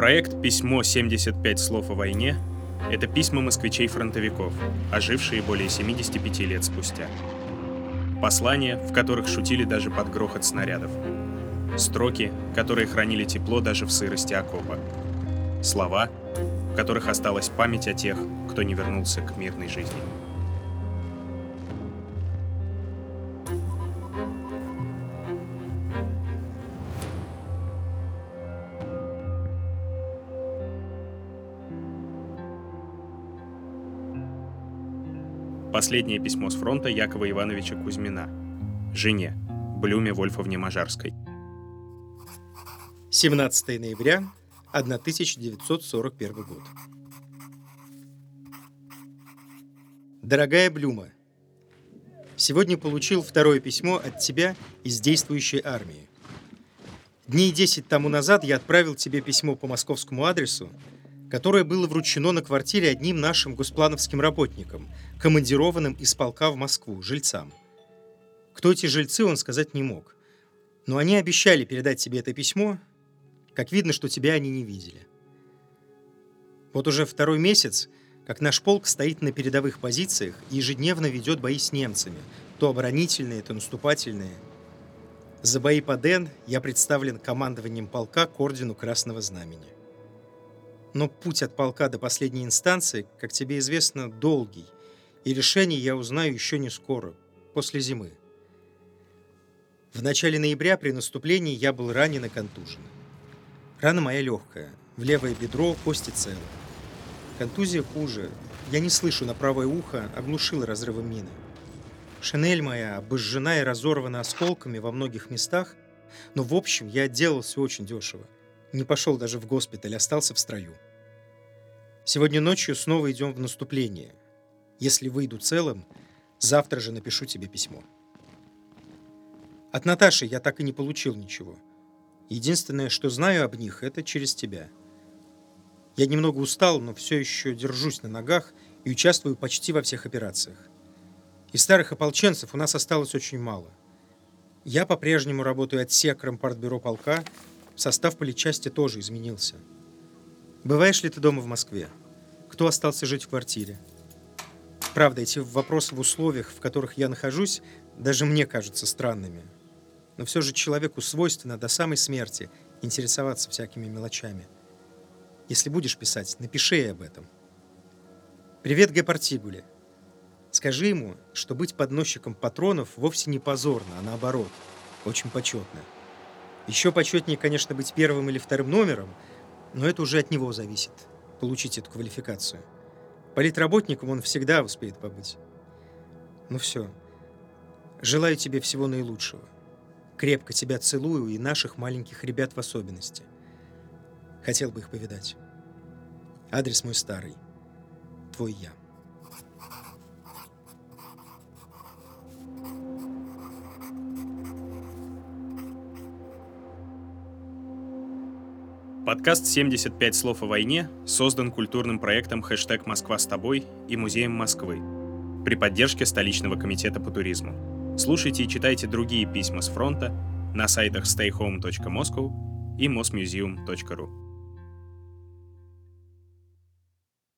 Проект «Письмо 75 слов о войне» — это письма москвичей-фронтовиков, ожившие более 75 лет спустя. Послания, в которых шутили даже под грохот снарядов. Строки, которые хранили тепло даже в сырости окопа. Слова, в которых осталась память о тех, кто не вернулся к мирной жизни. Последнее письмо с фронта Якова Ивановича Кузьмина. Жене, Блюме Вольфовне Мажарской. 17 ноября 1941 год. Дорогая Блюма, сегодня получил второе письмо от тебя из действующей армии. Дней 10 тому назад я отправил тебе письмо по московскому адресу, которое было вручено на квартире одним нашим госплановским работникам, командированным из полка в Москву, жильцам. Кто эти жильцы, он сказать не мог. Но они обещали передать тебе это письмо, как видно, что тебя они не видели. Вот уже второй месяц, как наш полк стоит на передовых позициях и ежедневно ведет бои с немцами, то оборонительные, то наступательные. За бои по Ден я представлен командованием полка к ордену Красного Знамени. Но путь от полка до последней инстанции, как тебе известно, долгий, и решение я узнаю еще не скоро, после зимы. В начале ноября при наступлении я был ранен и контужен. Рана моя легкая, в левое бедро кости целы. Контузия хуже, я не слышу на правое ухо, оглушила разрывом мины. Шинель моя обожжена и разорвана осколками во многих местах, но в общем я отделался очень дешево. Не пошел даже в госпиталь, остался в строю. Сегодня ночью снова идем в наступление. Если выйду целым, завтра же напишу тебе письмо. От Наташи я так и не получил ничего. Единственное, что знаю об них, это через тебя. Я немного устал, но все еще держусь на ногах и участвую почти во всех операциях. Из старых ополченцев у нас осталось очень мало. Я по-прежнему работаю отсеком партбюро полка, Состав политчасти тоже изменился. Бываешь ли ты дома в Москве? Кто остался жить в квартире? Правда, эти вопросы в условиях, в которых я нахожусь, даже мне кажутся странными. Но все же человеку свойственно до самой смерти интересоваться всякими мелочами. Если будешь писать, напиши об этом. Привет Гепартигуле. Скажи ему, что быть подносчиком патронов вовсе не позорно, а наоборот, очень почетно. Еще почетнее, конечно, быть первым или вторым номером, но это уже от него зависит, получить эту квалификацию. Политработником он всегда успеет побыть. Ну все. Желаю тебе всего наилучшего. Крепко тебя целую и наших маленьких ребят в особенности. Хотел бы их повидать. Адрес мой старый. Твой я. Подкаст «75 слов о войне» создан культурным проектом «Хэштег Москва с тобой» и Музеем Москвы при поддержке столичного комитета по туризму. Слушайте и читайте другие письма с фронта на сайтах stayhome.moscow и mosmuseum.ru.